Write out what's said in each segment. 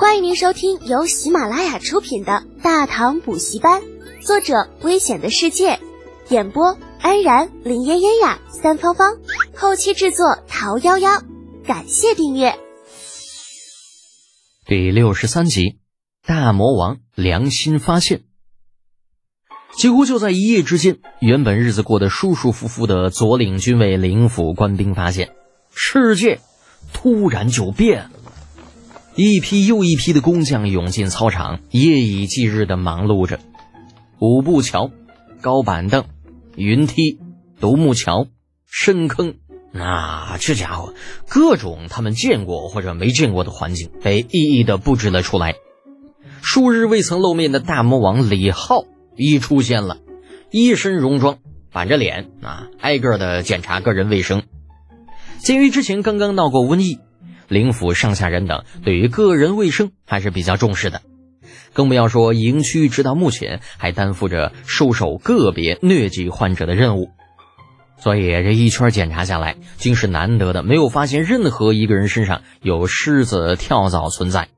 欢迎您收听由喜马拉雅出品的《大唐补习班》，作者：危险的世界，演播：安然、林嫣嫣呀、三芳芳，后期制作：桃夭夭。感谢订阅。第六十三集，大魔王良心发现。几乎就在一夜之间，原本日子过得舒舒服服的左领军卫灵府官兵发现，世界突然就变了。一批又一批的工匠涌进操场，夜以继日的忙碌着。五步桥、高板凳、云梯、独木桥、深坑，那这家伙各种他们见过或者没见过的环境被一一的布置了出来。数日未曾露面的大魔王李浩一出现了，一身戎装，板着脸啊，挨个的检查个人卫生。鉴于之前刚刚闹过瘟疫。灵府上下人等对于个人卫生还是比较重视的，更不要说营区直到目前还担负着收手个别疟疾患者的任务，所以这一圈检查下来，竟是难得的没有发现任何一个人身上有虱子跳蚤存在。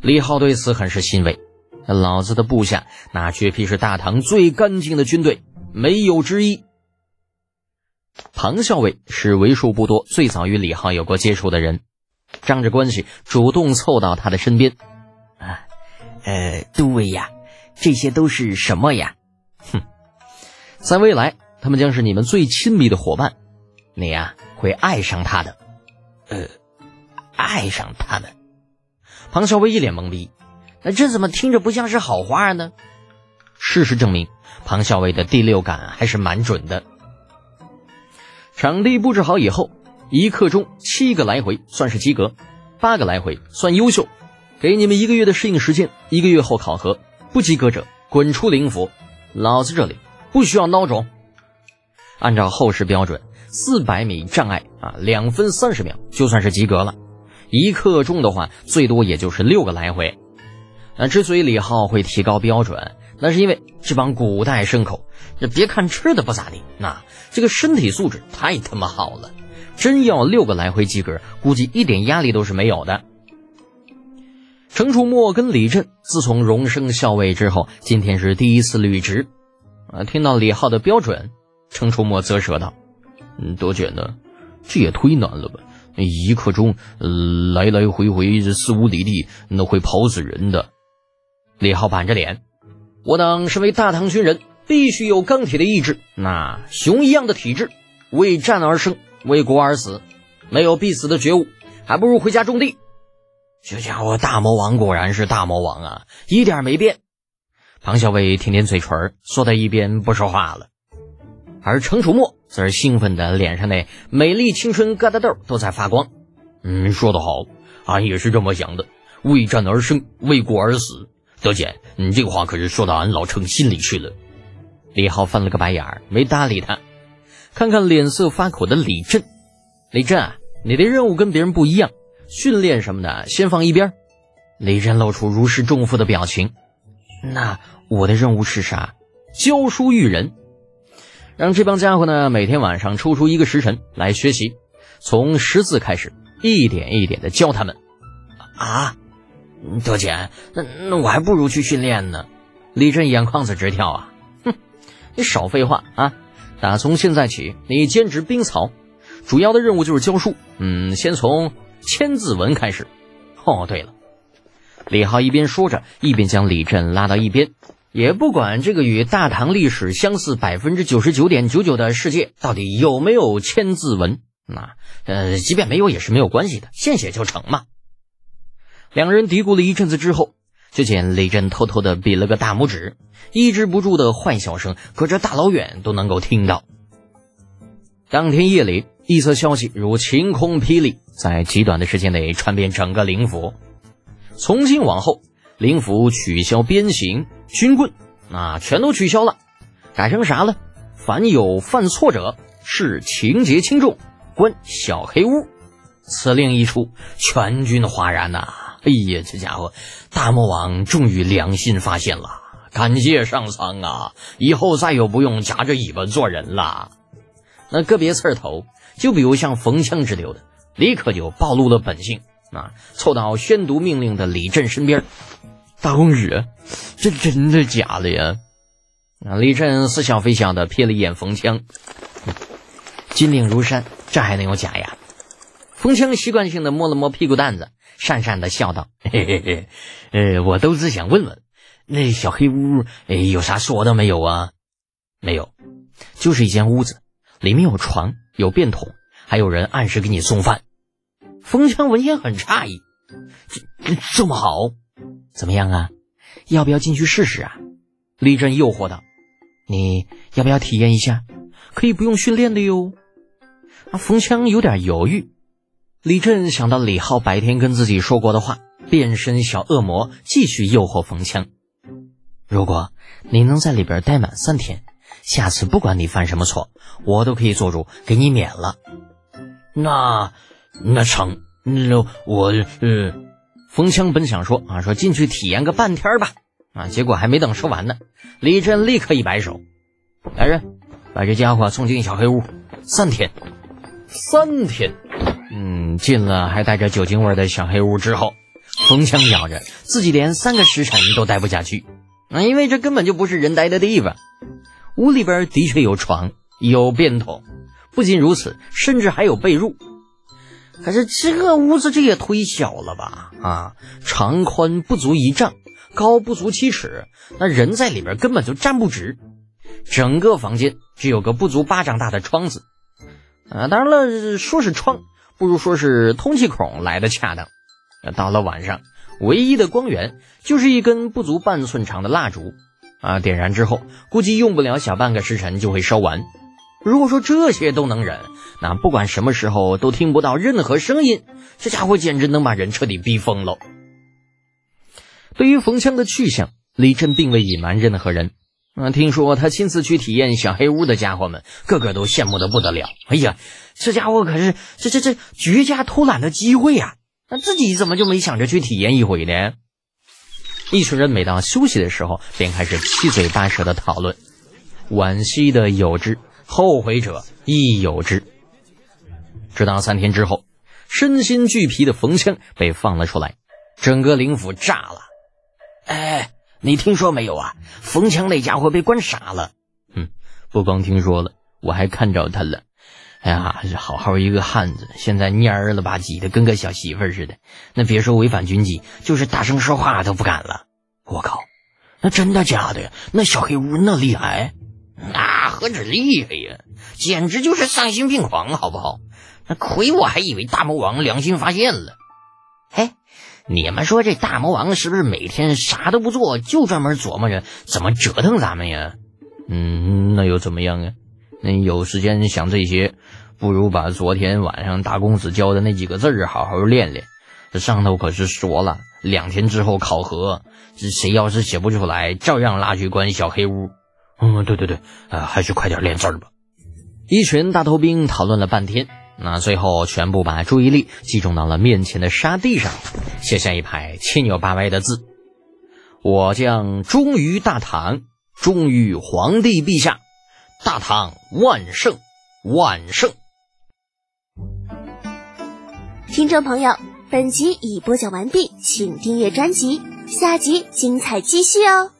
李浩对此很是欣慰，老子的部下那绝批是大唐最干净的军队，没有之一。庞校尉是为数不多最早与李浩有过接触的人。仗着关系，主动凑到他的身边。啊，呃，都尉呀，这些都是什么呀？哼，在未来，他们将是你们最亲密的伙伴，你呀会爱上他的。呃，爱上他们？庞小薇一脸懵逼。那这怎么听着不像是好话呢？事实证明，庞小薇的第六感还是蛮准的。场地布置好以后。一刻钟七个来回算是及格，八个来回算优秀。给你们一个月的适应时间，一个月后考核，不及格者滚出灵府。老子这里不需要孬种。按照后世标准，四百米障碍啊，两分三十秒就算是及格了。一刻钟的话，最多也就是六个来回。那之所以李浩会提高标准，那是因为这帮古代牲口，这别看吃的不咋地，那这个身体素质太他妈好了。真要六个来回及格，估计一点压力都是没有的。程楚墨跟李振自从荣升校尉之后，今天是第一次履职。啊，听到李浩的标准，程楚墨啧舌道：“嗯，多简呢，这也忒难了吧？一刻钟，来来回回这四五里地，那会跑死人的。”李浩板着脸：“我等身为大唐军人，必须有钢铁的意志，那熊一样的体质，为战而生。”为国而死，没有必死的觉悟，还不如回家种地。这家伙大魔王果然是大魔王啊，一点没变。庞小伟舔舔嘴唇，缩在一边不说话了。而程楚墨则是兴奋的，脸上那美丽青春疙瘩痘都在发光。嗯，说得好，俺也是这么想的，为战而生，为国而死。德简，你这话可是说到俺老程心里去了。李浩翻了个白眼儿，没搭理他。看看脸色发苦的李振，李振啊，你的任务跟别人不一样，训练什么的先放一边。李振露出如释重负的表情。那我的任务是啥？教书育人，让这帮家伙呢每天晚上抽出一个时辰来学习，从识字开始，一点一点的教他们。啊，德姐，那那我还不如去训练呢。李振眼眶子直跳啊！哼，你少废话啊！打从现在起，你兼职兵曹，主要的任务就是教书。嗯，先从《千字文》开始。哦，对了，李浩一边说着，一边将李振拉到一边。也不管这个与大唐历史相似百分之九十九点九九的世界到底有没有《千字文》，那呃，即便没有也是没有关系的，现写就成嘛。两人嘀咕了一阵子之后。就见李振偷偷的比了个大拇指，抑制不住的坏笑声，隔着大老远都能够听到。当天夜里，一则消息如晴空霹雳，在极短的时间内传遍整个灵府。从今往后，灵府取消鞭刑、军棍，那全都取消了，改成啥了？凡有犯错者，视情节轻重，关小黑屋。此令一出，全军哗然呐。哎呀，这家伙，大魔王终于良心发现了，感谢上苍啊！以后再也不用夹着尾巴做人了。那个别刺头，就比如像冯枪之流的，立刻就暴露了本性，啊，凑到宣读命令的李振身边。大公子，这真的假的呀？啊，李振似笑非笑的瞥了一眼冯枪，金令如山，这还能有假呀？冯枪习惯性的摸了摸屁股蛋子，讪讪的笑道：“ 嘿嘿嘿，呃，我都是想问问，那小黑屋，哎，有啥说的没有啊？没有，就是一间屋子，里面有床，有便桶，还有人按时给你送饭。”冯枪闻言很诧异：“这这么好，怎么样啊？要不要进去试试啊？”李振诱惑道：“你要不要体验一下？可以不用训练的哟。”啊，冯枪有点犹豫。李振想到李浩白天跟自己说过的话，变身小恶魔，继续诱惑冯枪：“如果你能在里边待满三天，下次不管你犯什么错，我都可以做主给你免了。”那那成，那我呃，冯枪本想说啊，说进去体验个半天吧。啊！结果还没等说完呢，李振立刻一摆手：“来人，把这家伙送进小黑屋，三天，三天。”嗯，进了还带着酒精味的小黑屋之后，冯枪咬着自己连三个时辰都待不下去啊，因为这根本就不是人待的地方。屋里边的确有床，有便桶，不仅如此，甚至还有被褥。可是这个屋子这也忒小了吧？啊，长宽不足一丈。高不足七尺，那人在里边根本就站不直。整个房间只有个不足巴掌大的窗子，啊，当然了，说是窗，不如说是通气孔来的恰当。到了晚上，唯一的光源就是一根不足半寸长的蜡烛，啊，点燃之后，估计用不了小半个时辰就会烧完。如果说这些都能忍，那不管什么时候都听不到任何声音，这家伙简直能把人彻底逼疯了。对于冯枪的去向，李振并未隐瞒任何人。啊，听说他亲自去体验小黑屋的家伙们，个个都羡慕的不得了。哎呀，这家伙可是这这这绝佳偷懒的机会呀！那自己怎么就没想着去体验一回呢？一群人每当休息的时候，便开始七嘴八舌的讨论。惋惜的有之，后悔者亦有之。直到三天之后，身心俱疲的冯枪被放了出来，整个灵府炸了。哎，你听说没有啊？冯强那家伙被关傻了。哼，不光听说了，我还看着他了。哎呀，好好一个汉子，现在蔫儿了吧唧的，跟个小媳妇似的。那别说违反军纪，就是大声说话都不敢了。我靠，那真的假的呀？那小黑屋那厉害？那何止厉害呀，简直就是丧心病狂，好不好？那亏我还以为大魔王良心发现了。嘿。你们说这大魔王是不是每天啥都不做，就专门琢磨着怎么折腾咱们呀？嗯，那又怎么样啊？那有时间想这些，不如把昨天晚上大公子教的那几个字儿好好练练。这上头可是说了，两天之后考核，这谁要是写不出来，照样拉去关小黑屋。嗯，对对对，啊，还是快点练字儿吧。一群大头兵讨论了半天。那最后全部把注意力集中到了面前的沙地上，写下一排七扭八歪的字：“我将忠于大唐，忠于皇帝陛下，大唐万圣万圣。”听众朋友，本集已播讲完毕，请订阅专辑，下集精彩继续哦。